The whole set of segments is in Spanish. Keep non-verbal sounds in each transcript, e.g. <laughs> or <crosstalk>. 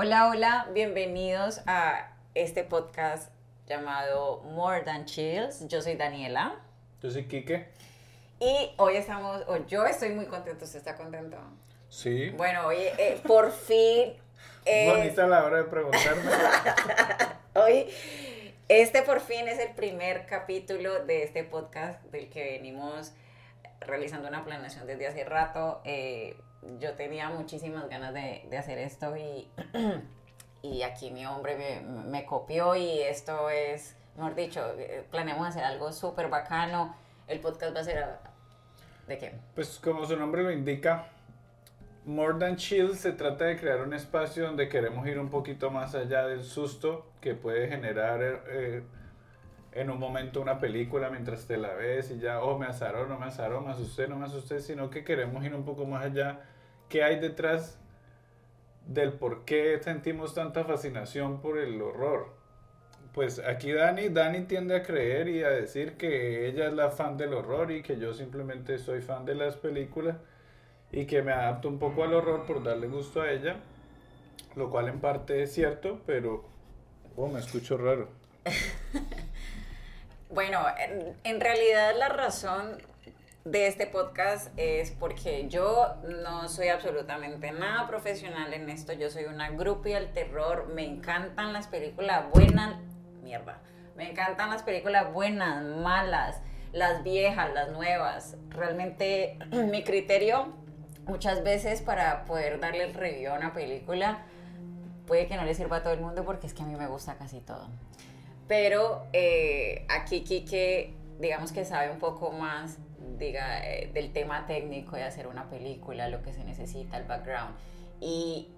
Hola, hola, bienvenidos a este podcast llamado More Than Chills. Yo soy Daniela. Yo soy Quique. Y hoy estamos, o yo estoy muy contento, ¿usted está contento? Sí. Bueno, oye, eh, por fin... <laughs> Eh, Bonita la hora de preguntarme. <laughs> hoy, este por fin es el primer capítulo de este podcast del que venimos realizando una planeación desde hace rato. Eh, yo tenía muchísimas ganas de, hacer esto y, <clears throat> y aquí mi hombre me, me, copió y esto es, mejor dicho, eh, planeamos hacer algo súper bacano. El podcast va a ser... ¿De qué? Pues como su nombre lo indica, More Than Chill se trata de crear un espacio donde queremos ir un poquito más allá del susto que puede generar eh, en un momento una película mientras te la ves y ya, oh, me azaró, no me azaró, me asusté, no me asusté, sino que queremos ir un poco más allá. ¿Qué hay detrás del por qué sentimos tanta fascinación por el horror? Pues aquí Dani, Dani tiende a creer y a decir que ella es la fan del horror y que yo simplemente soy fan de las películas y que me adapto un poco al horror por darle gusto a ella, lo cual en parte es cierto, pero oh, me escucho raro. <laughs> bueno, en, realidad la razón de este podcast es porque yo no soy absolutamente nada profesional en esto, yo soy una groupie al terror, me encantan las películas buenas, mierda, me encantan las películas buenas, malas, las viejas, las nuevas, realmente <clears throat> mi criterio muchas veces para poder darle el review a una película puede que no le sirva a todo el mundo porque es que a mí me gusta casi todo. Pero eh, aquí Kike, digamos que sabe un poco más diga, eh, del tema técnico de hacer una película, lo que se necesita, el background. Y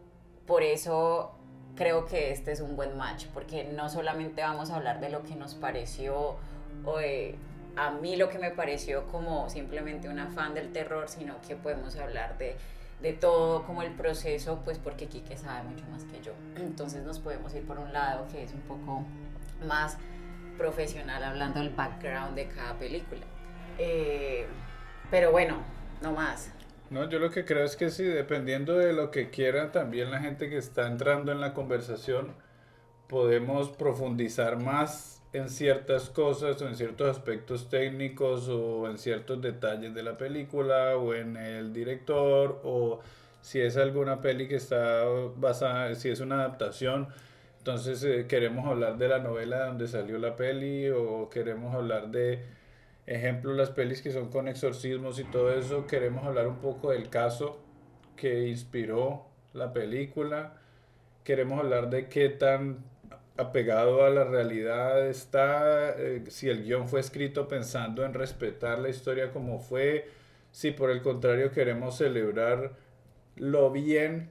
por eso creo que este es un buen match, porque no solamente vamos a hablar de lo que nos pareció o a mí lo que me pareció como simplemente una fan del terror, sino que podemos hablar de, de todo como el proceso, pues porque Kike sabe mucho más que yo. Entonces nos podemos ir por un lado que es un poco más profesional hablando del background de cada película. Eh, pero bueno, no más. No, yo lo que creo es que sí, dependiendo de lo que quiera también la gente que está entrando en la conversación, podemos profundizar más en ciertas cosas o en ciertos aspectos técnicos o en ciertos detalles de la película o en el director o si es alguna peli que está basada, si es una adaptación, entonces eh, queremos hablar de la novela donde salió la peli o queremos hablar de ejemplo las pelis que son con exorcismos y todo eso, queremos hablar un poco del caso que inspiró la película, queremos hablar de qué tan apegado a la realidad está, eh, si el guion fue escrito pensando en respetar la historia como fue, si por el contrario queremos celebrar lo bien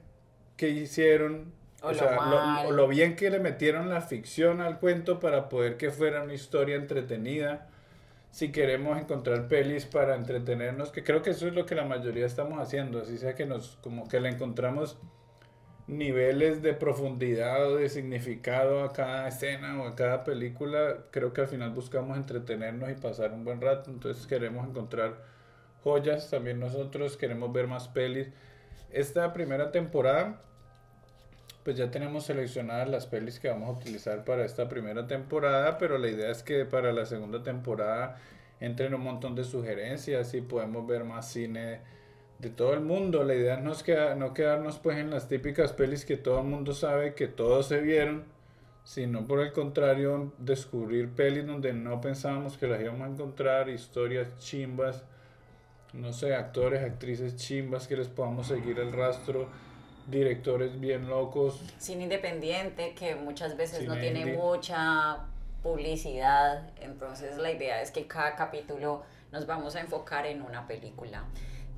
que hicieron, o, sea, lo, bien que le metieron la ficción al cuento para poder que fuera una historia entretenida. Si queremos encontrar pelis para entretenernos, que creo que eso es lo que la mayoría estamos haciendo, así sea que nos como que le encontramos niveles de profundidad o de significado a cada escena o a cada película, creo que al final buscamos entretenernos y pasar un buen rato, entonces queremos encontrar joyas, también nosotros queremos ver más pelis. Esta primera temporada, pues ya tenemos seleccionadas las pelis que vamos a utilizar para esta primera temporada, pero la idea es que para la segunda temporada entren un montón de sugerencias y podemos ver más cine de todo el mundo. La idea no es que, no quedarnos pues en las típicas pelis que todo el mundo sabe que todos se vieron, sino por el contrario descubrir pelis donde no pensábamos que las íbamos a encontrar, historias chimbas, no sé, actores, actrices chimbas que les podamos seguir el rastro, directores bien locos. Cine independiente que muchas veces no tiene mucha publicidad, entonces la idea es que cada capítulo nos vamos a enfocar en una película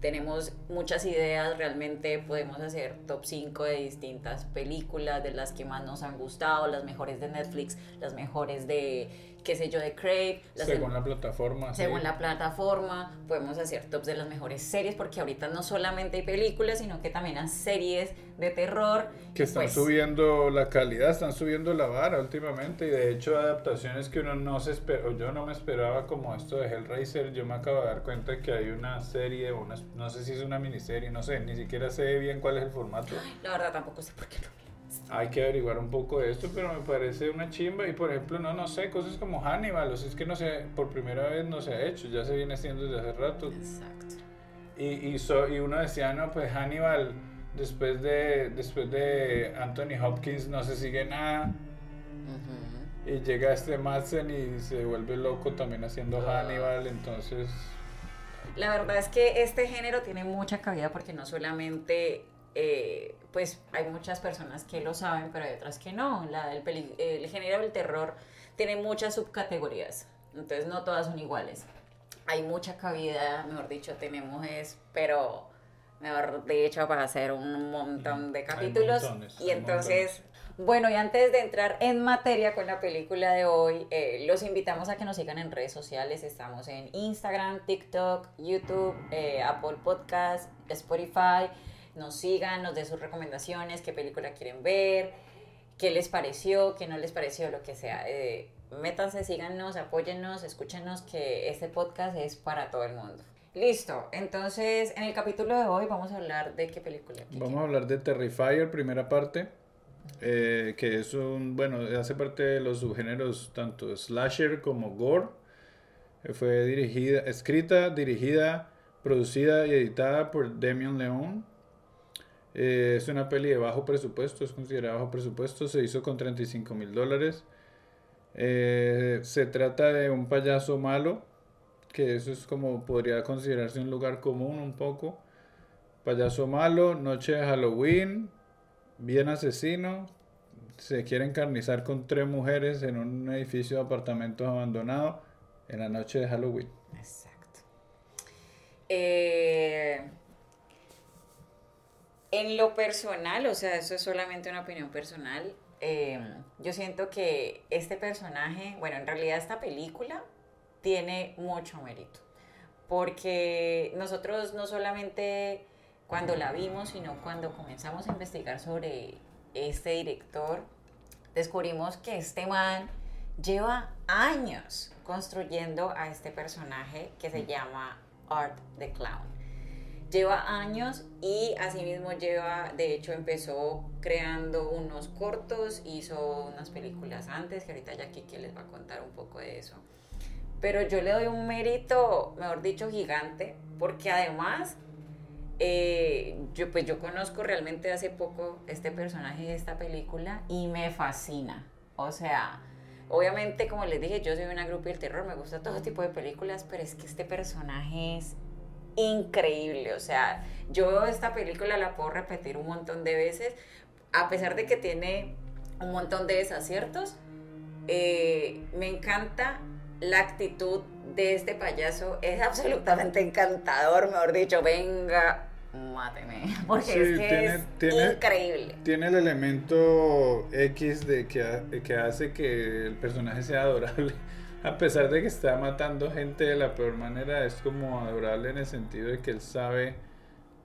tenemos muchas ideas, realmente podemos hacer top 5 de distintas películas, de las que más nos han gustado, las mejores de Netflix, las mejores de qué sé yo, de Crave. Según la plataforma. Según la plataforma, podemos hacer tops de las mejores series, porque ahorita no solamente hay películas, sino que también hay series de terror. Que están pues subiendo la calidad, están subiendo la vara últimamente, y de hecho adaptaciones que uno no se esperó, yo no me esperaba como esto de Hellraiser, yo me acabo de dar cuenta que hay una serie, no sé si es una miniserie, no sé, ni siquiera sé bien cuál es el formato. La verdad tampoco sé por qué no hay que averiguar un poco de esto, pero me parece una chimba. Y por ejemplo, no, no sé, cosas como Hannibal, o sea, es que no sé, por primera vez no se ha hecho, ya se viene haciendo desde hace rato. Exacto. Y, y, so, y uno decía, no, pues Hannibal, después de, después de Anthony Hopkins no se sigue nada. Y llega este Madsen y se vuelve loco también haciendo Hannibal, entonces... La verdad es que este género tiene mucha cabida porque no solamente eh, pues hay muchas personas que lo saben, pero hay otras que no. La, el, el género del terror tiene muchas subcategorías, entonces no todas son iguales. Hay mucha cabida, mejor dicho, tenemos es, pero mejor dicho, para hacer un montón de capítulos. y entonces, bueno, y antes de entrar en materia con la película de hoy, eh, los invitamos a que nos sigan en redes sociales. Estamos en Instagram, TikTok, YouTube, eh, Apple Podcast, Spotify nos sigan, nos den sus recomendaciones, qué película quieren ver, qué les pareció, qué no les pareció, lo que sea. Eh, métanse, síganos, apóyennos, escúchenos que este podcast es para todo el mundo. Listo, entonces en el capítulo de hoy vamos a hablar de qué película. Vamos a hablar de Terrifier, primera parte, eh, que es un, bueno, hace parte de los subgéneros tanto slasher como gore. Fue dirigida, escrita, dirigida, producida y editada por Demian León. Eh, es una peli de bajo presupuesto, es considerada bajo presupuesto, se hizo con 35 mil dólares. Eh, se trata de un payaso malo, que eso es como podría considerarse un lugar común un poco. Payaso malo, noche de Halloween, bien asesino, se quiere encarnizar con tres mujeres en un edificio de apartamentos abandonado en la noche de Halloween. Exacto. Eh, en lo personal, o sea, eso es solamente una opinión personal, eh, yo siento que este personaje, bueno, en realidad esta película tiene mucho mérito, porque nosotros no solamente cuando la vimos, sino cuando comenzamos a investigar sobre este director, descubrimos que este man lleva años construyendo a este personaje que se llama Art the Clown lleva años y asimismo lleva, de hecho empezó creando unos cortos, hizo unas películas antes, que ahorita ya Kiki les va a contar un poco de eso. Pero yo le doy un mérito, mejor dicho, gigante, porque además eh, yo, pues yo conozco realmente hace poco este personaje de esta película y me fascina. O sea, obviamente como les dije, yo soy una grupo del terror, me gusta todo tipo de películas, pero es que este personaje es increíble. O sea, yo esta película la puedo repetir un montón de veces, a pesar de que tiene un montón de desaciertos. Eh, me encanta la actitud de este payaso, es absolutamente encantador, mejor dicho, venga, máteme, <laughs> porque es que es increíble. Tiene el elemento X de que, que hace que el personaje sea adorable a pesar de que está matando gente de la peor manera, es como adorable en el sentido de que él sabe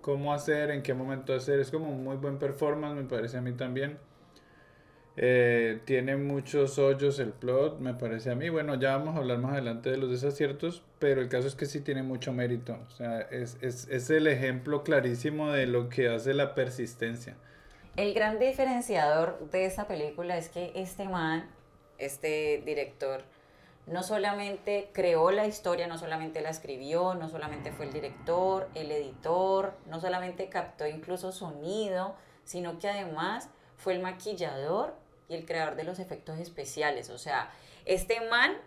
cómo hacer, en qué momento hacer. Es como un muy buen performance, me parece a mí también. Eh, tiene muchos hoyos el plot, me parece a mí. Bueno, ya vamos a hablar más adelante de los desaciertos, pero el caso es que sí tiene mucho mérito. O sea, es, es, es el ejemplo clarísimo de lo que hace la persistencia. El gran diferenciador de esta película es que este man, este director, no solamente creó la historia, no solamente la escribió, no solamente fue el director, el editor, no solamente captó incluso sonido, sino que además fue el maquillador y el creador de los efectos especiales. O sea, este man,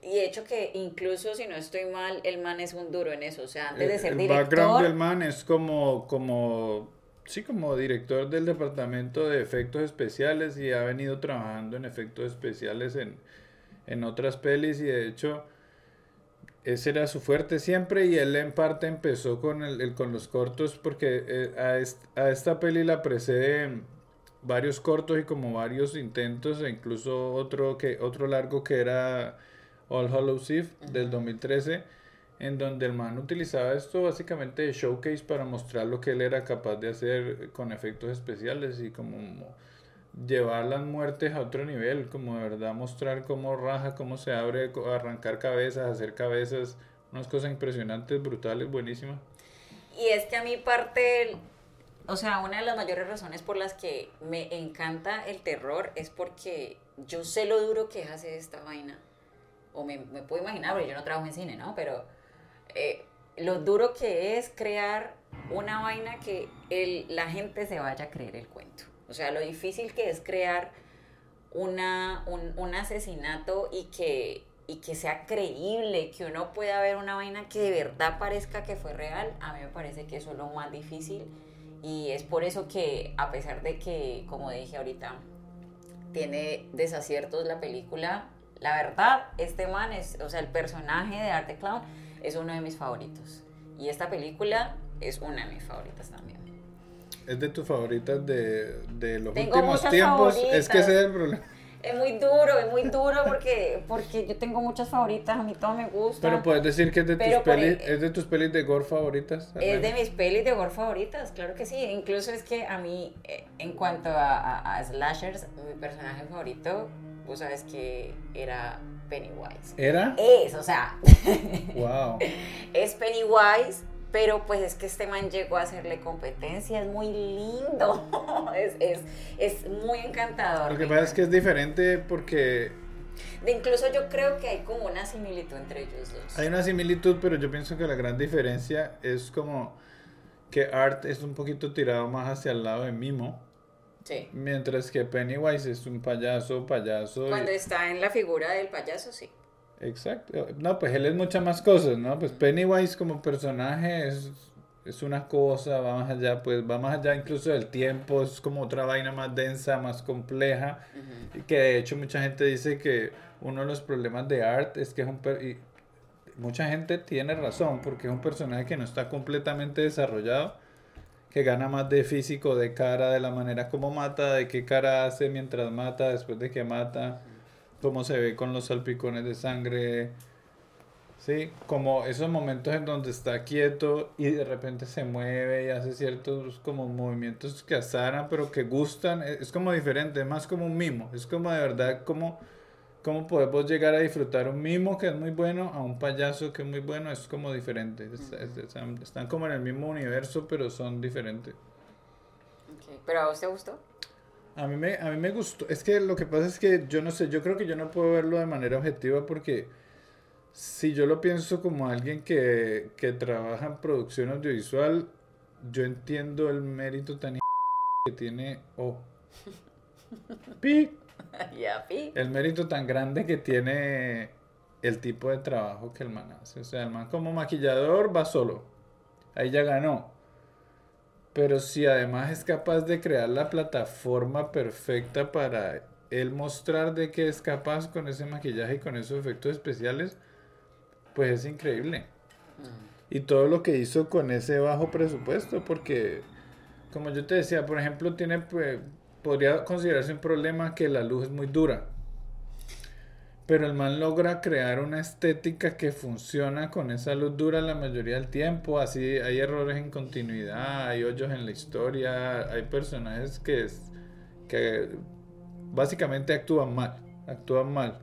y de hecho que incluso si no estoy mal, el man es un duro en eso. O sea, antes de ser director... El background del man es como, como, sí, como director del departamento de efectos especiales y ha venido trabajando en efectos especiales en en otras pelis y de hecho ese era su fuerte siempre y él en parte empezó con, el, con los cortos porque eh, a, a, esta peli la precede varios cortos y como varios intentos e incluso otro, que, otro largo que era All Hallows Eve del 2013 en donde el man utilizaba esto básicamente de showcase para mostrar lo que él era capaz de hacer con efectos especiales y como llevar las muertes a otro nivel, como de verdad mostrar cómo raja, cómo se abre, arrancar cabezas, hacer cabezas, unas cosas impresionantes, brutales, buenísimas. Y es que a mí parte o sea, una de las mayores razones por las que me encanta el terror es porque yo sé lo duro que es hacer esta vaina. O me, me puedo imaginar, porque yo no trabajo en cine, ¿no? Pero eh, lo duro que es crear una vaina que el, la gente se vaya a creer el cuento. O sea, lo difícil que es crear una, un, un asesinato y que, y que sea creíble, que uno pueda ver una vaina que de verdad parezca que fue real, a mí me parece que eso es lo más difícil. Y es por eso que, a pesar de que, como dije ahorita, tiene desaciertos la película, la verdad, este man es, o sea, el personaje de Arte Clown es uno de mis favoritos. Y esta película es una de mis favoritas también. Es de tus favoritas de, de los Tengo últimos tiempos. Es que ese es el problema. Es muy duro, es muy duro porque, porque yo tengo muchas favoritas, a mí todo me gusta. Pero puedes decir que es de tus Pero pelis, el- es de tus pelis de gore favoritas. Es de mis pelis de horror favoritas, claro que sí. Incluso es que a mí, eh, en cuanto a, a- a slashers, mi personaje favorito, vos sabes que era Pennywise. ¿Era? Es, o sea, <laughs> Wow. es Pennywise, pero pues es que este man llegó a hacerle competencia, es muy lindo, <laughs> es, es, es muy encantador. Lo que pasa es que es diferente porque De incluso yo creo que hay como una similitud entre ellos dos. hay una similitud, pero yo pienso que la gran diferencia es como que Art es un poquito tirado más hacia el lado de Mimo, Sí. mientras que Pennywise es un payaso, payaso. y- Cuando está en la figura del payaso, sí. Exacto. No, pues él es muchas más cosas, ¿no? Pues Pennywise como personaje es, es una cosa, va más allá, pues va más allá incluso del tiempo, es como otra vaina más densa, más compleja, y que de hecho mucha gente dice que uno de los problemas de Art es que es un... per- y mucha gente tiene razón, porque es un personaje que no está completamente desarrollado, que gana más de físico, de cara, de la manera como mata, de qué cara hace mientras mata, después de que mata cómo se ve con los salpicones de sangre, sí, como esos momentos en donde está quieto y de repente se mueve y hace ciertos como movimientos que azaran, pero que gustan, es, es como diferente, es más como un mimo, es como de verdad como cómo podemos llegar a disfrutar un mimo que es muy bueno a un payaso que es muy bueno, es como diferente, es- es- están, están como en el mismo universo, pero son diferentes. Ok, ¿Pero a vos te gustó? A mí, me, a mí me gustó. Es que lo que pasa es que yo no sé, yo creo que yo no puedo verlo de manera objetiva porque si yo lo pienso como alguien que, que trabaja en producción audiovisual, yo entiendo el mérito tan que tiene. <laughs> Ya, pi. El mérito tan grande que tiene el tipo de trabajo que el man hace. O sea, el man como maquillador va solo. Ahí ya ganó. Pero si además es capaz de crear la plataforma perfecta para él mostrar de qué es capaz con ese maquillaje y con esos efectos especiales, pues es increíble. Y todo lo que hizo con ese bajo presupuesto, porque como yo te decía, por ejemplo, tiene pues, podría considerarse un problema que la luz es muy dura. Pero el man logra crear una estética que funciona con esa luz dura la mayoría del tiempo. Así hay errores en continuidad, hay hoyos en la historia, hay personajes que, es- que básicamente actúan mal. Actúan mal.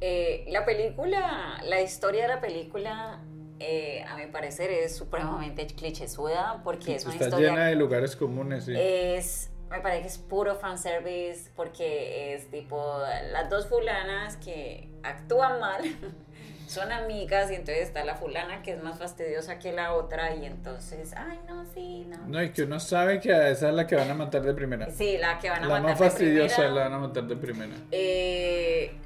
Eh, la película, la historia de la película, eh, a mi parecer, es supremamente clichésuda porque es una Está historia llena de lugares comunes. Sí. es me parece que es puro fanservice porque es tipo las dos fulanas que actúan mal <laughs> son amigas y entonces está la fulana que es más fastidiosa que la otra y entonces ay no sí no No, y que uno sabe que a esa es la que van a matar de primera. sí la que van a La matar más de fastidiosa primera. la van a matar de primera. Eh,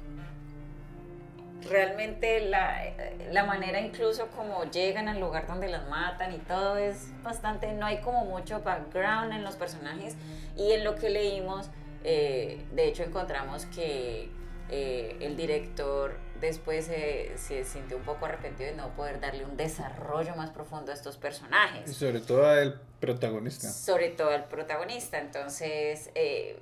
realmente la, la manera incluso como llegan al lugar donde las matan y todo es bastante, no hay como mucho background en los personajes y en lo que leímos, eh, de hecho encontramos que eh, el director después eh, se sintió un poco arrepentido de no poder darle un desarrollo más profundo a estos Y personajes sobre todo al protagonista. sobre todo al protagonista. Entonces, eh,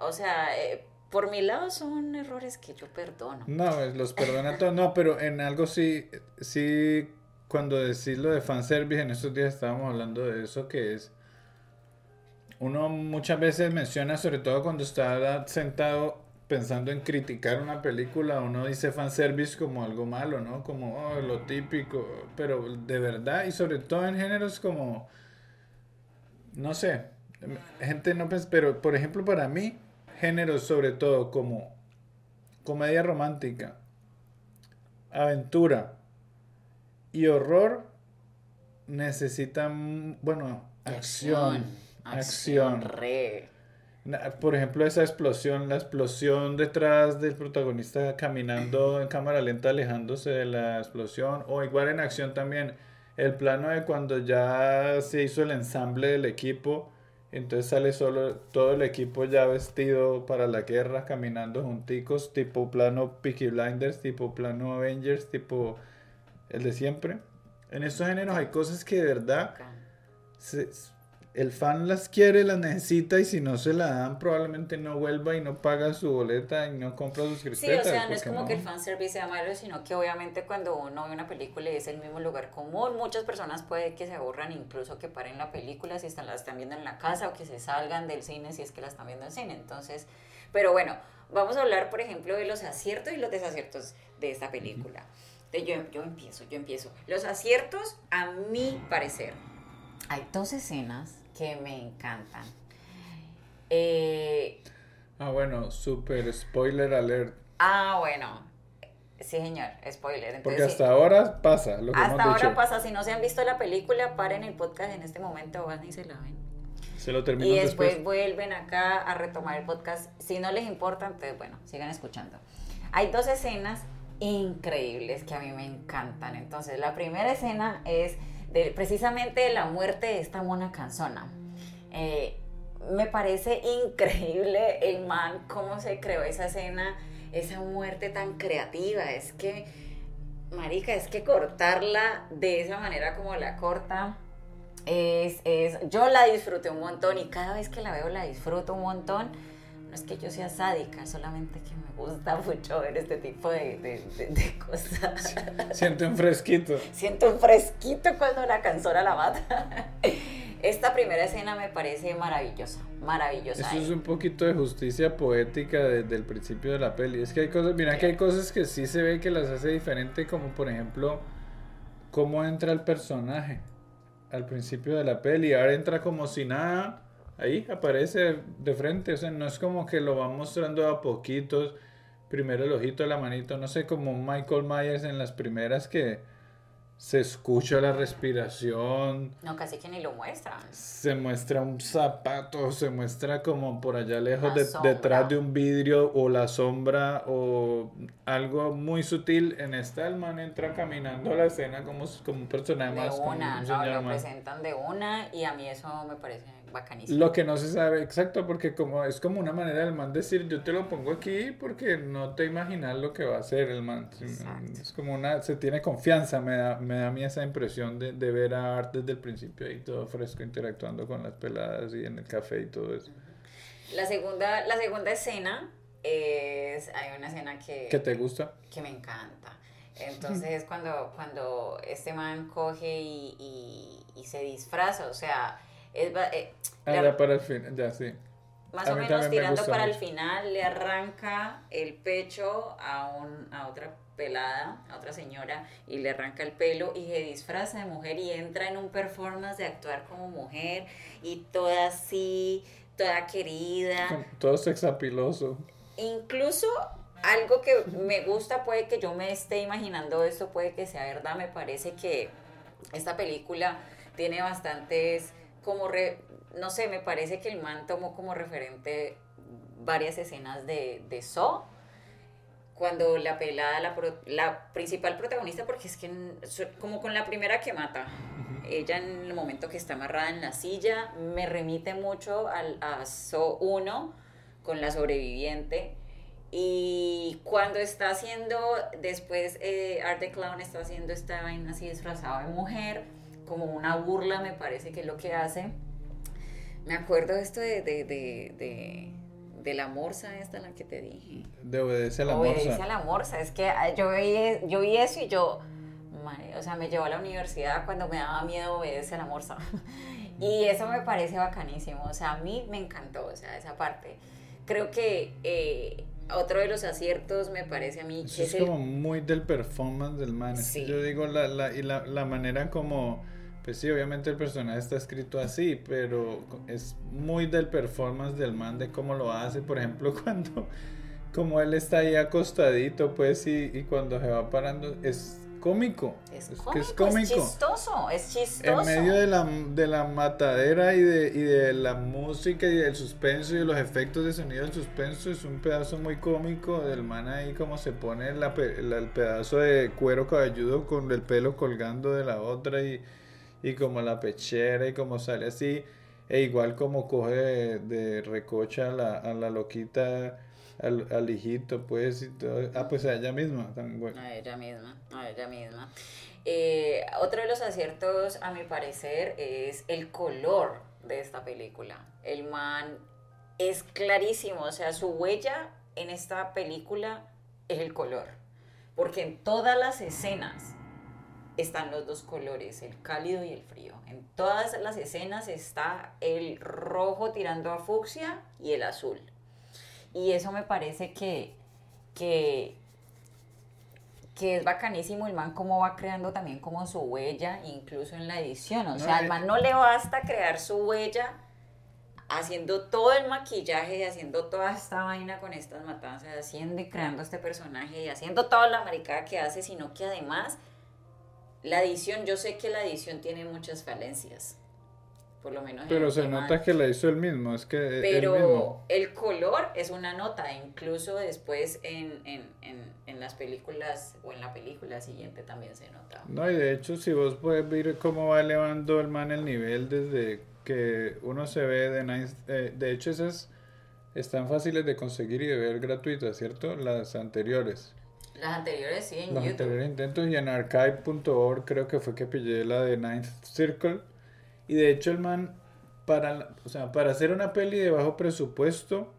o sea, eh, por mi lado son errores que yo perdono. No, los perdona todos. No, pero en algo sí, sí, cuando decís lo de fanservice, en estos días estábamos hablando de eso, que es, uno muchas veces menciona, sobre todo cuando está sentado pensando en criticar una película, uno dice fanservice como algo malo, ¿no? Como oh, lo típico, pero de verdad, y sobre todo en géneros como no sé, gente no pero por ejemplo para mí, géneros sobre todo como comedia romántica, aventura y horror necesitan, bueno, acción, acción. Por ejemplo, esa explosión, la explosión detrás del protagonista caminando <clears throat> en cámara lenta, alejándose de la explosión, o igual en acción también, el plano de cuando ya se hizo el ensamble del equipo, entonces sale solo todo el equipo ya vestido para la guerra, caminando junticos, tipo plano Peaky Blinders, tipo plano Avengers, tipo el de siempre. En estos géneros hay cosas que de verdad el fan las quiere, las necesita y si no se la dan probablemente no vuelva y no paga su boleta y no compra sus crispetas. Sí, o sea, no es como que el fanservice sea malo, sino que obviamente cuando uno ve una película y es el mismo lugar común, muchas personas puede que se aburran incluso que paren la película si están, la están viendo en la casa o que se salgan del cine si es que la están viendo en cine. Entonces, pero bueno, vamos a hablar por ejemplo de los aciertos y los desaciertos de esta película. Yo, yo empiezo, yo empiezo. Los aciertos, a mi parecer, hay dos escenas que me encantan. Eh, ah, bueno, super spoiler alert. Ah, bueno. Sí, señor, spoiler. Porque hasta ahora pasa lo que Hasta ahora pasa. Si no se han visto la película, paren el podcast en este momento, van y se la ven. Se lo Y después, vuelven acá a retomar el podcast. Si no les importa, entonces, bueno, sigan escuchando. Hay dos escenas increíbles que a mí me encantan. Entonces, la primera escena es de, precisamente la muerte de esta mona canzona. Eh, me parece increíble el man, cómo se creó esa escena, esa muerte tan creativa. Es que, marica, es que cortarla de esa manera como la corta. Es, es, yo la disfruté un montón y cada vez que la veo la disfruto un montón. No es que yo sea sádica, solamente que me gusta <laughs> mucho ver este tipo de, de, cosas. Siento un fresquito. <laughs> Siento un fresquito cuando la canzona la mata. Esta primera escena me parece maravillosa, maravillosa. Eso es un poquito de justicia poética desde el principio de la peli. Es que hay cosas, mira que hay cosas que sí se ve que las hace diferente, como por ejemplo, cómo entra el personaje al principio de la peli. Ahora entra como si nada ahí aparece de frente, o sea, no es como que lo va mostrando a poquitos, primero el ojito, la manito, no sé, como Michael Myers en las primeras que se escucha la respiración. No, casi que ni lo muestra. Se muestra un zapato, se muestra como por allá lejos, detrás de un vidrio o la sombra o algo muy sutil. En esta el man entra caminando a la escena como, como un personaje de Una, no, lo presentan de una y a mí eso me parece bacanísimo. Lo que no se sabe, exacto, porque como es como una manera del man decir, yo te lo pongo aquí porque no te imaginas lo que va a hacer el man. Es como una, se tiene confianza, me da, me da a mí esa impresión de, de ver a Art desde el principio ahí todo fresco interactuando con las peladas y en el café y todo eso. La segunda, la segunda escena es, hay una escena que... ¿Que te gusta? Que me encanta. Entonces cuando, cuando este man coge y, y, y se disfraza, o sea es, eh, ah, ya para el fin, ya sí. Más o menos tirando para el final, le arranca el pecho a, un, a otra pelada, a otra señora, y le arranca el pelo y se disfraza de mujer y entra en un performance de actuar como mujer y toda así, toda querida. Todo sexapiloso. Incluso algo que me gusta, puede que yo me esté imaginando esto, puede que sea verdad, me parece que esta película tiene bastantes como, re, no sé, me parece que el man tomó como referente varias escenas de, de So, cuando la pelada, la, la, principal protagonista, porque es que como con la primera que mata, ella en el momento que está amarrada en la silla, me remite mucho al, a So 1 con la sobreviviente. Y cuando está haciendo, después eh, Art the Clown está haciendo esta vaina así disfrazada de mujer, como una burla, me parece que es lo que hace. Me acuerdo esto de, de, de, de, la morsa esta, la que te dije. De obedece a la morsa. Obedece a la morsa. Es que ah, yo vi, yo vi eso y yo, o sea, me llevó a la universidad cuando me daba miedo obedece a la <laughs> morsa. y eso me parece bacanísimo. O sea, a mí me encantó, o sea, esa parte. Creo que eh, otro de los aciertos me parece a mí que es, como muy del performance del man. yo digo, la, la, y la, la manera como Pues sí, obviamente el personaje está escrito así, pero es muy del performance del man de cómo lo hace. Por ejemplo, <laughs> cuando como él está ahí acostadito, pues, y, y cuando se va parando, es cómico. Es, cómico, es cómico. Es chistoso, es chistoso. En medio de la, de la matadera y de, y de la música y del suspenso y de los efectos de sonido del suspenso, es un pedazo muy cómico del man ahí como se pone la, el pedazo de cuero cabelludo con el pelo colgando de la otra y, y como la pechera y como sale así. E igual como coge de, recocha a la, a la loquita al, hijito, pues, y todo. Ah, pues a ella misma bueno. A ella misma, a ella misma. Eh, otro de los aciertos, a mi parecer, es el color de esta película. El man es clarísimo, o sea, su huella en esta película es el color. Porque en todas las escenas están los dos colores, el cálido y el frío. En todas las escenas está el rojo tirando a fucsia y el azul. Y eso me parece que, que, que es bacanísimo el man cómo va creando también como su huella, incluso en la edición. O sea, al man no le basta crear su huella haciendo todo el maquillaje y haciendo toda esta vaina con estas matanzas, haciendo y creando este personaje y haciendo toda la maricada que hace, sino que además la edición, yo sé que la edición tiene muchas falencias por lo menos. Pero se nota que la hizo el mismo, es que... Pero el, color es una nota, incluso después en, en, en, en, las películas o en la película siguiente también se nota. No, y de hecho si vos puedes ver cómo va elevando el man el nivel desde que uno se ve de Nice, eh, de hecho esas están fáciles de conseguir y de ver gratuitas, ¿cierto? Las anteriores. Las anteriores sí, en Los anteriores intentos y en archive.org creo que fue que pillé la de Ninth Circle y de hecho el man, para, o sea, para hacer una peli de bajo presupuesto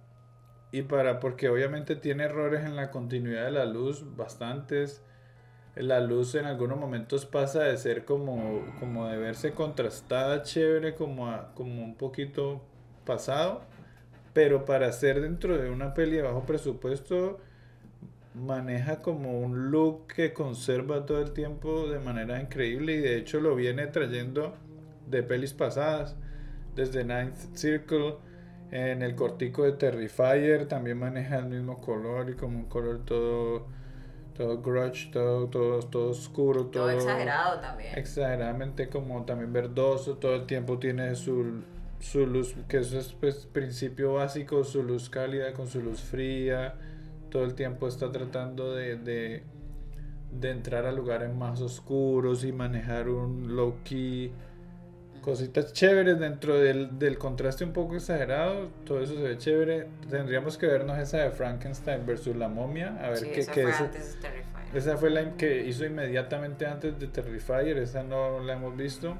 y para, porque obviamente tiene errores en la continuidad de la luz, bastantes. La luz en algunos momentos pasa de ser como, como de verse contrastada, chévere, como, como un poquito pasado. Pero para hacer dentro de una peli de bajo presupuesto, maneja como un look que conserva todo el tiempo de manera increíble y de hecho lo viene trayendo de pelis pasadas, desde Ninth Circle, en el cortico de Terrifier también maneja el mismo color y como un color todo todo grudge, todo, todo, todo oscuro, todo, exagerado también. Exageradamente como también verdoso, todo el tiempo tiene su, su luz, que eso es pues principio básico, su luz cálida con su luz fría, todo el tiempo está tratando de, de, de entrar a lugares más oscuros y manejar un low key cositas chéveres dentro del, del, contraste un poco exagerado, todo eso se ve chévere. Tendríamos que vernos esa de Frankenstein versus la momia, a ver qué, esa qué fue antes de Terrifier. Esa fue la que hizo inmediatamente antes de Terrifier, esa no la hemos visto.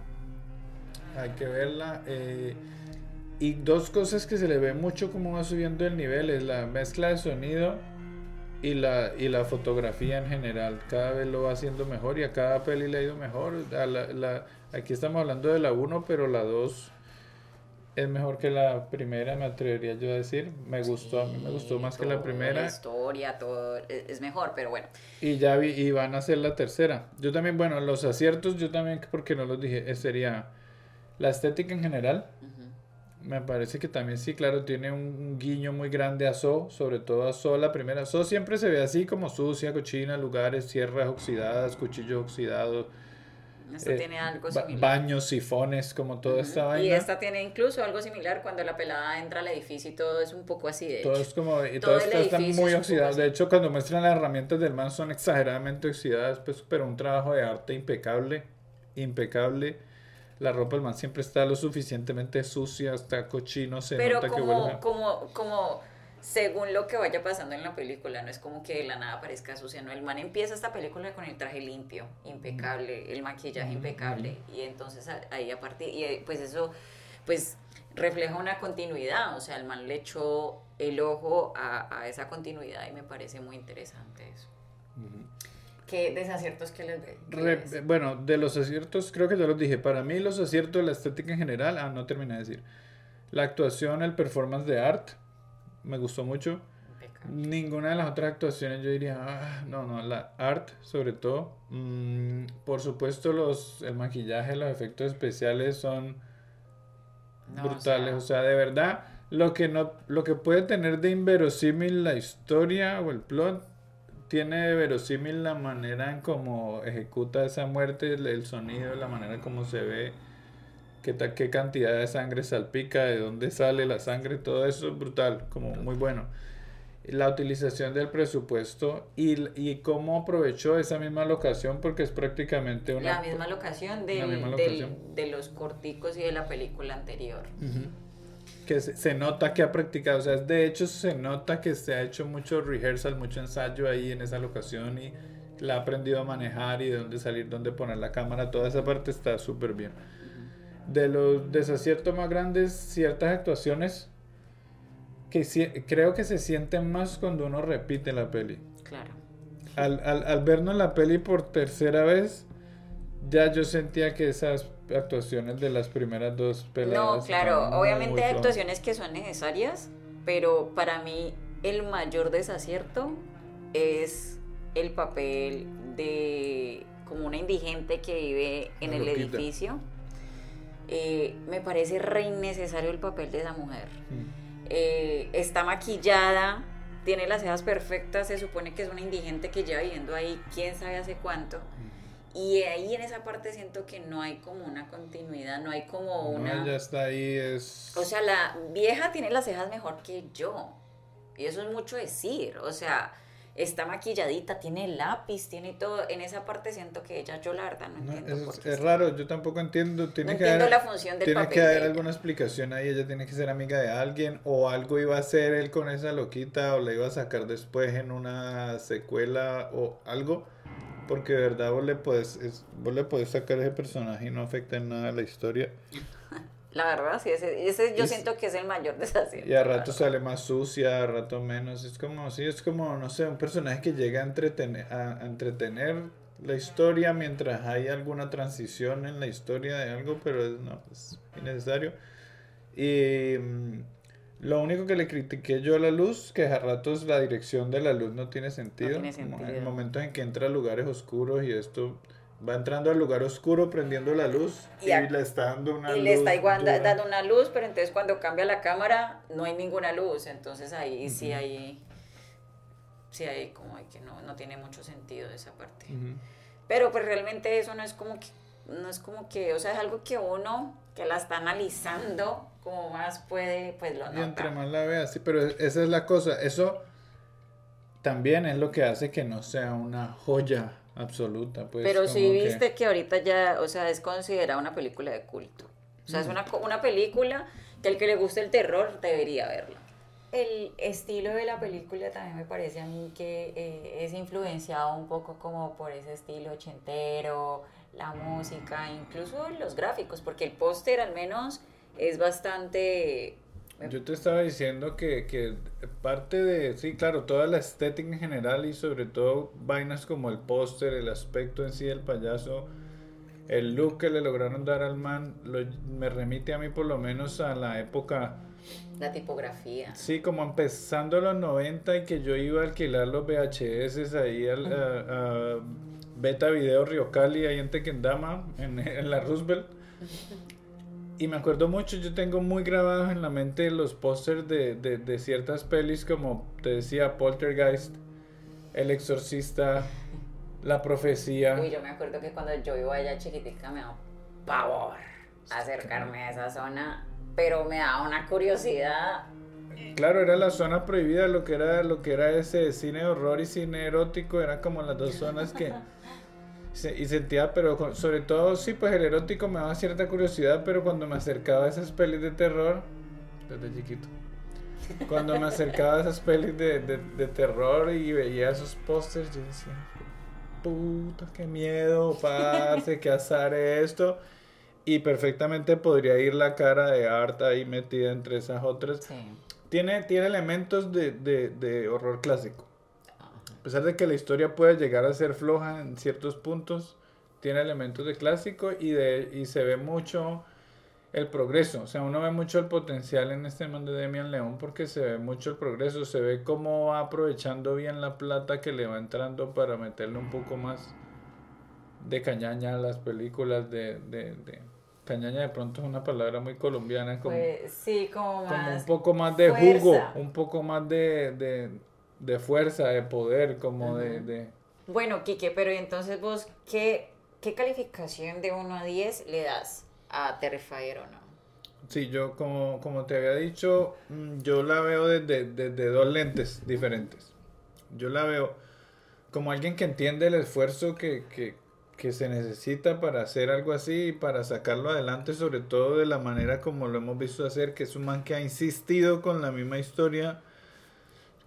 Hay que verla. Eh, y dos cosas que se le ve mucho como va subiendo el nivel es la mezcla de sonido y la, y la fotografía en general. Cada vez lo va haciendo mejor y a cada peli le ha ido mejor. A la, la, aquí estamos hablando de la 1, pero la 2 es mejor que la primera, me atrevería yo a decir. Me gustó, a mí me gustó más que la primera. La historia, todo e, es mejor, pero bueno. Y ya vi, y van a ser la tercera. Yo también, bueno, los aciertos, yo también, porque no los dije, eh, sería la estética en general. Me parece que también sí, claro, tiene un guiño muy grande a So, sobre todo a So la primera. So siempre se ve así como sucia, cochina, lugares, sierras oxidadas, cuchillos oxidados. Esta eh, tiene algo similar. Baños, sifones, como toda esta vaina. Y esta tiene incluso algo similar cuando la pelada entra al edificio y todo es un poco así de Todo es como, y todo, esto está muy oxidado. De hecho, cuando muestran las herramientas del man son exageradamente oxidadas, pues, pero un trabajo de arte impecable, impecable la ropa del man siempre está lo suficientemente sucia, está cochino, se Pero nota como, que huele. como, como según lo que vaya pasando en la película, no es como que de la nada parezca sucia, no, el man empieza esta película con el traje limpio, impecable, el maquillaje impecable, y entonces ahí a partir, y pues eso, pues refleja una continuidad, o sea, el man le echó el ojo a, a esa continuidad y me parece muy interesante eso. ¿Qué desaciertos que les ve? bueno, de los aciertos, creo que ya los dije. Para mí, los aciertos de la estética en general, ah, no terminé de decir. La actuación, el performance de art, me gustó mucho. Ninguna de las otras actuaciones yo diría, ah, no, no, la art sobre todo. Mm, por supuesto los, el maquillaje, los efectos especiales son brutales. O sea, de verdad, lo que, no, lo que puede tener de inverosímil la historia o el plot, tiene de verosímil la manera en cómo ejecuta esa muerte, el, sonido, la manera en cómo se ve, qué, qué cantidad de sangre salpica, de dónde sale la sangre, todo eso es brutal, como muy bueno la utilización del presupuesto y, y cómo aprovechó esa misma locación porque es prácticamente una... La misma locación, de los corticos y de la película anterior. Que se, nota que ha practicado, o sea, de hecho se nota que se ha hecho mucho rehearsal, mucho ensayo ahí en esa locación y la ha aprendido a manejar y de dónde salir, dónde poner la cámara, toda esa parte está súper bien. De los desaciertos más grandes, ciertas actuaciones que creo que se sienten más cuando uno repite la peli. Claro. Al, al, al vernos la peli por tercera vez, ya yo sentía que esas actuaciones de las primeras dos peleas. No, claro, obviamente hay actuaciones que son necesarias, pero para mí el mayor desacierto es el papel de como una indigente que vive en el edificio. Eh, me parece re innecesario el papel de esa mujer. Mm. Eh, está maquillada, tiene las cejas perfectas, se supone que es una indigente que lleva viviendo ahí quién sabe hace cuánto. Y ahí en esa parte siento que no hay como una continuidad, no hay como una... No, ya está ahí, es... O sea, la vieja tiene las cejas mejor que yo. Y eso es mucho decir. O sea, está maquilladita, tiene lápiz, tiene todo. En esa parte siento que ella, yo la verdad no entiendo. es, raro, yo tampoco entiendo. Tiene que haber, la función del Tiene que haber alguna explicación ahí. Ella tiene que ser amiga de alguien, o algo iba a hacer él con esa loquita, o la iba a sacar después en una secuela, o algo. Porque de verdad vos le puedes, vos le puedes sacar ese personaje y no afecta en nada la historia. La verdad, sí, ese, ese yo siento que es el mayor <laughs> desafío. Y a rato sale más sucia, a rato menos. Es como, sí, es como, no sé, un personaje que llega a entretener, a, entretener la historia mientras hay alguna transición en la historia de algo, pero es, no, es innecesario. Y mm, lo único que le critiqué yo a la luz, que a ratos la dirección de la luz no tiene sentido. No tiene sentido. En el momento en que entra a lugares oscuros y esto Va entrando al lugar oscuro, prendiendo la luz y, le está dando una luz. Y le está igual dando una luz, pero entonces cuando cambia la cámara no hay ninguna luz. Entonces ahí sí hay. Sí hay como que no, no tiene mucho sentido esa parte. Pero pues realmente eso no es como que. No es como que. O sea, es algo que uno que la está analizando, como más puede, pues lo nota. Y entre más la vea, sí, pero esa es la cosa. Eso también es lo que hace que no sea una joya absoluta, pues. Pero sí viste que... ahorita ya, o sea, es considerada una película de culto. O sea, es una, una película que el que le guste el terror debería verla. El estilo de la película también me parece a mí que eh, es influenciado un poco como por ese estilo ochentero, la música, incluso los gráficos, porque el póster al menos es bastante yo te estaba diciendo que, que, parte de, sí, claro, toda la estética en general y sobre todo vainas como el póster, el aspecto en sí del payaso, el look que le lograron dar al man, me remite a mí por lo menos a la época... La tipografía. Sí, como empezando los 90 y que yo iba a alquilar los VHS ahí al, a, Beta Video Rio Cali, ahí en Tequendama, en, en la Roosevelt. <laughs> Y me acuerdo mucho, yo tengo muy grabados en la mente los pósters de, de, ciertas pelis como te decía Poltergeist, El Exorcista, La Profecía. Uy, yo me acuerdo que cuando yo iba allá chiquitica me daba pavor acercarme a esa zona, pero me daba una curiosidad. Claro, era la zona prohibida, lo que era lo que era ese cine horror y cine erótico, eran como las dos zonas que y sentía, pero sobre todo, sí, pues el erótico me daba cierta curiosidad, pero cuando me acercaba a esas pelis de terror, desde chiquito, cuando me acercaba a esas pelis de, de, terror y veía esos pósters, yo decía, puta, qué miedo, parce, qué azar esto. Y perfectamente podría ir la cara de Art ahí metida entre esas otras. Tiene, tiene elementos de, de, de horror clásico. A pesar de que la historia puede llegar a ser floja en ciertos puntos, tiene elementos de clásico y, de, y se ve mucho el progreso. O sea, uno ve mucho el potencial en este man de Demian León porque se ve mucho el progreso, se ve cómo va aprovechando bien la plata que le va entrando para meterle un poco más de cañaña a las películas de, de, de cañaña de pronto es una palabra muy colombiana como, Pues sí, como como más. un poco más de fuerza. jugo, un poco más de, de, de fuerza, de poder, como de, de Bueno, Quique, pero ¿y entonces vos, ¿qué, qué calificación de 1 a 10 le das a Terrifier o no? Sí, yo como, como te había dicho, mm, yo la veo desde, desde dos lentes diferentes. Yo la veo como alguien que entiende el esfuerzo que, que, que se necesita para hacer algo así y para sacarlo adelante, sobre todo de la manera como lo hemos visto hacer, que es un man que ha insistido con la misma historia,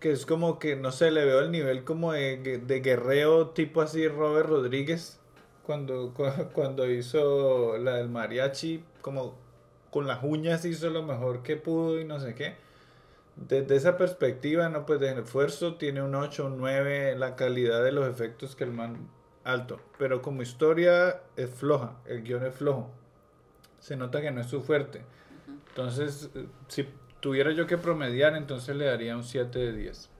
que es como que, no sé, le veo el nivel como de, de guerreo tipo así Robert Rodríguez, cuando, cu- <laughs> cuando hizo la del mariachi, como con las uñas hizo lo mejor que pudo y no sé qué. Desde esa perspectiva, no, pues de esfuerzo tiene un 8, un 9, la calidad de los efectos que el man alto. Pero como historia es floja, el guion es flojo. Se nota que no es su fuerte. Entonces, eh, si tuviera yo que promediar, entonces le daría un 7 de 10.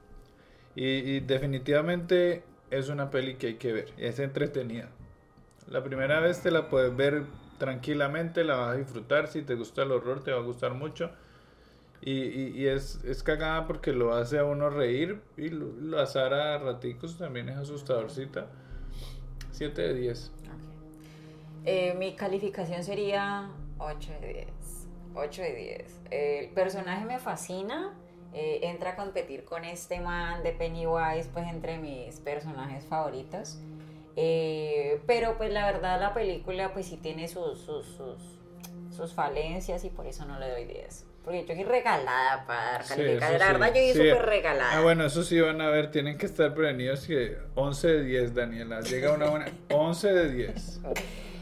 Y, definitivamente es una peli que hay que ver, es entretenida. La primera vez te la puedes ver tranquilamente, la vas a disfrutar, si te gusta el horror te va a gustar mucho. Y, es, es cagada porque lo hace a uno reír y lo, lo a raticos también es asustadorcita. 7 de 10. Eh, mi calificación sería 8 de 10. 8 de 10. el personaje me fascina. eh, entra a competir con este man de Pennywise, pues entre mis personajes favoritos. Eh, pero pues la verdad la película pues sí tiene sus, sus, sus, sus falencias y por eso no le doy 10. Porque yo soy regalada para dar Sí, calificar. eso la sí, verdad yo soy sí. súper regalada. Ah, bueno, eso sí van a ver, tienen que estar prevenidos que 11 de 10, Daniela. Llega una buena 11 de 10. <laughs>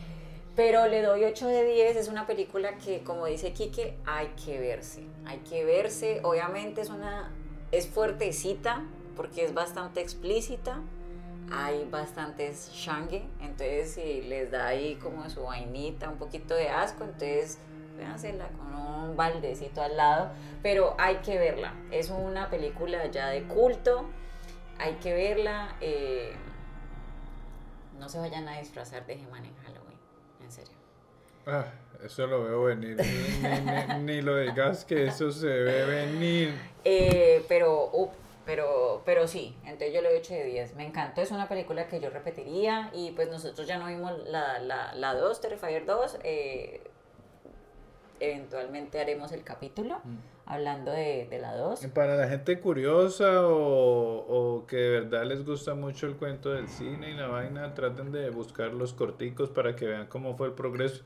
Pero le doy 8 de 10, es una película que, como dice Quique, hay que verse. Hay que verse, obviamente es una es fuertecita porque es bastante explícita. Hay bastantes shangue, entonces si les da ahí como su vainita, un poquito de asco, entonces véansela con un baldecito al lado, pero hay que verla. Es una película ya de culto, hay que verla. eh, no se vayan a disfrazar de He-Man en Halloween, en serio. Ah, eso lo veo venir. Ni, ni- ni lo digas que eso se ve venir. Eh, pero, up, pero, pero sí, entonces yo le doy 8 de 10. Me encantó, es una película que yo repetiría y pues nosotros ya no vimos la, la, la 2, Terrifier 2. eh, eventualmente haremos el capítulo hablando de, de la 2. Para la gente curiosa o, o que de verdad les gusta mucho el cuento del cine y la vaina, traten de buscar los corticos para que vean cómo fue el progreso.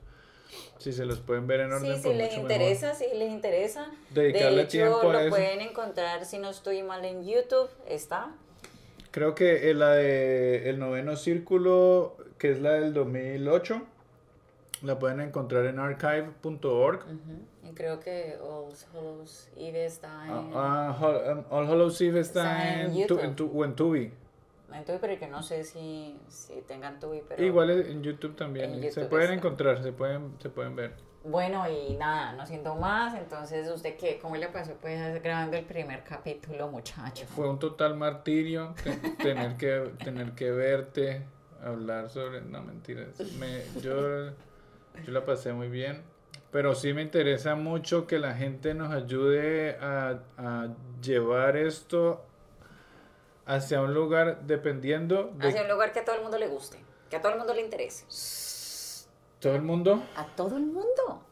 Si se los pueden ver en orden, Sí, si les mucho interesa, si les interesa. Dedicarle de hecho, tiempo a lo eso. pueden encontrar, si no estoy mal, en YouTube. Está. mejor. Creo que eh, la de El Noveno Círculo, que es la del 2008, la pueden encontrar en archive.org. Ujú. Y creo que All Hallows Eve está en... Ah, ah, Hol- um, All Hallows Eve está, Está en en, tu- en tu- o en Tubi. Entonces, pero yo no sé si, si tengan Tubi, pero... Igual en YouTube también. En se YouTube pueden está. encontrar, se pueden, se pueden ver. Bueno, y nada, no siento más. Entonces, ¿usted qué? ¿Cómo le pasó pues grabando el primer capítulo, muchacho? Fue un total martirio te- <laughs> tener que tener que verte hablar sobre no mentiras me, yo yo la pasé muy bien pero sí me interesa mucho que la gente nos ayude a, a llevar esto hacia un lugar dependiendo de Hacia un lugar que a todo el mundo le guste, que a todo el mundo le interese. todo el mundo A todo el mundo.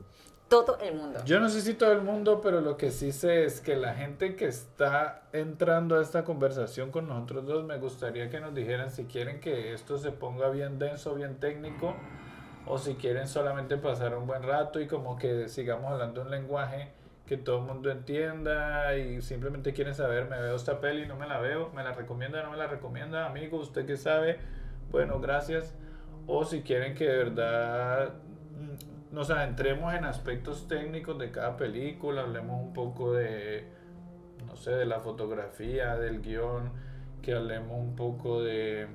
Todo el mundo. Yo no sé si todo el mundo, pero lo que sí sé es que la gente que está entrando a esta conversación con nosotros dos, me gustaría que nos dijeran si quieren que esto se ponga bien denso, bien técnico, o si quieren solamente pasar un buen rato y como que sigamos hablando un lenguaje que todo el mundo entienda y simplemente quieren saber, me veo esta peli, no me la veo, me la recomienda, no me la recomienda, amigo, usted que sabe, bueno, gracias. O si quieren que de verdad mm, nos adentremos en aspectos técnicos de cada película, hablemos un poco de, no sé, de la fotografía, del guion, que hablemos un poco de,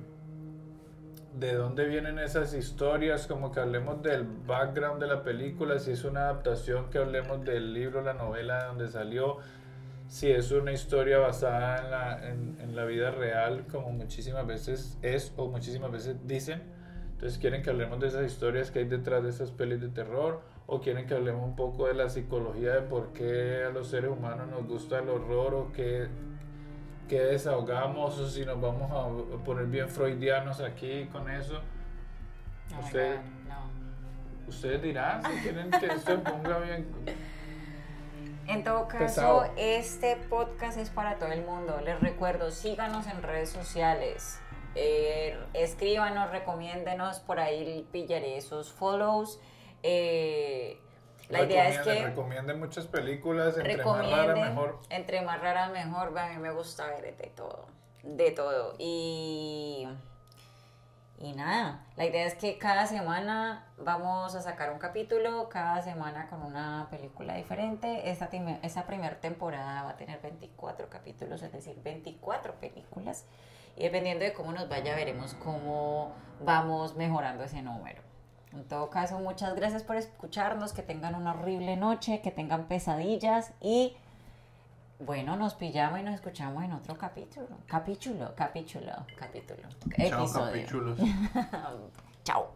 de dónde vienen esas historias, como que hablemos del background de la película, si es una adaptación, que hablemos del libro, la novela de donde salió, si es una historia basada en la, en, en la vida real, como muchísimas veces es o muchísimas veces dicen. Entonces quieren que hablemos de esas historias que hay detrás de esas pelis de terror o quieren que hablemos un poco de la psicología de por qué a los seres humanos nos gusta el horror o qué, qué desahogamos o si nos vamos a poner bien freudianos aquí con eso. Oh Usted- no. Ustedes dirán si <laughs> quieren que esto se ponga bien. En todo caso, Pesado. este podcast es para todo el mundo. Les recuerdo, síganos en redes sociales. eh, escríbanos, recomiéndenos, por ahí pillaré esos follows. Eh, la idea es que Recomienden muchas películas, entre más rara mejor. entre más rara mejor, a mí me gusta ver de todo, de todo. Y, y nada, la idea es que cada semana vamos a sacar un capítulo, cada semana con una película diferente. Esta, esta primera temporada va a tener 24 capítulos, es decir, 24 películas. Y dependiendo de cómo nos vaya, veremos cómo vamos mejorando ese número. En todo caso, muchas gracias por escucharnos, que tengan una horrible noche, que tengan pesadillas y bueno, nos pillamos y nos escuchamos en otro capítulo. Capítulo, capítulo, capítulo. Chao, capítulos. <laughs> Chao.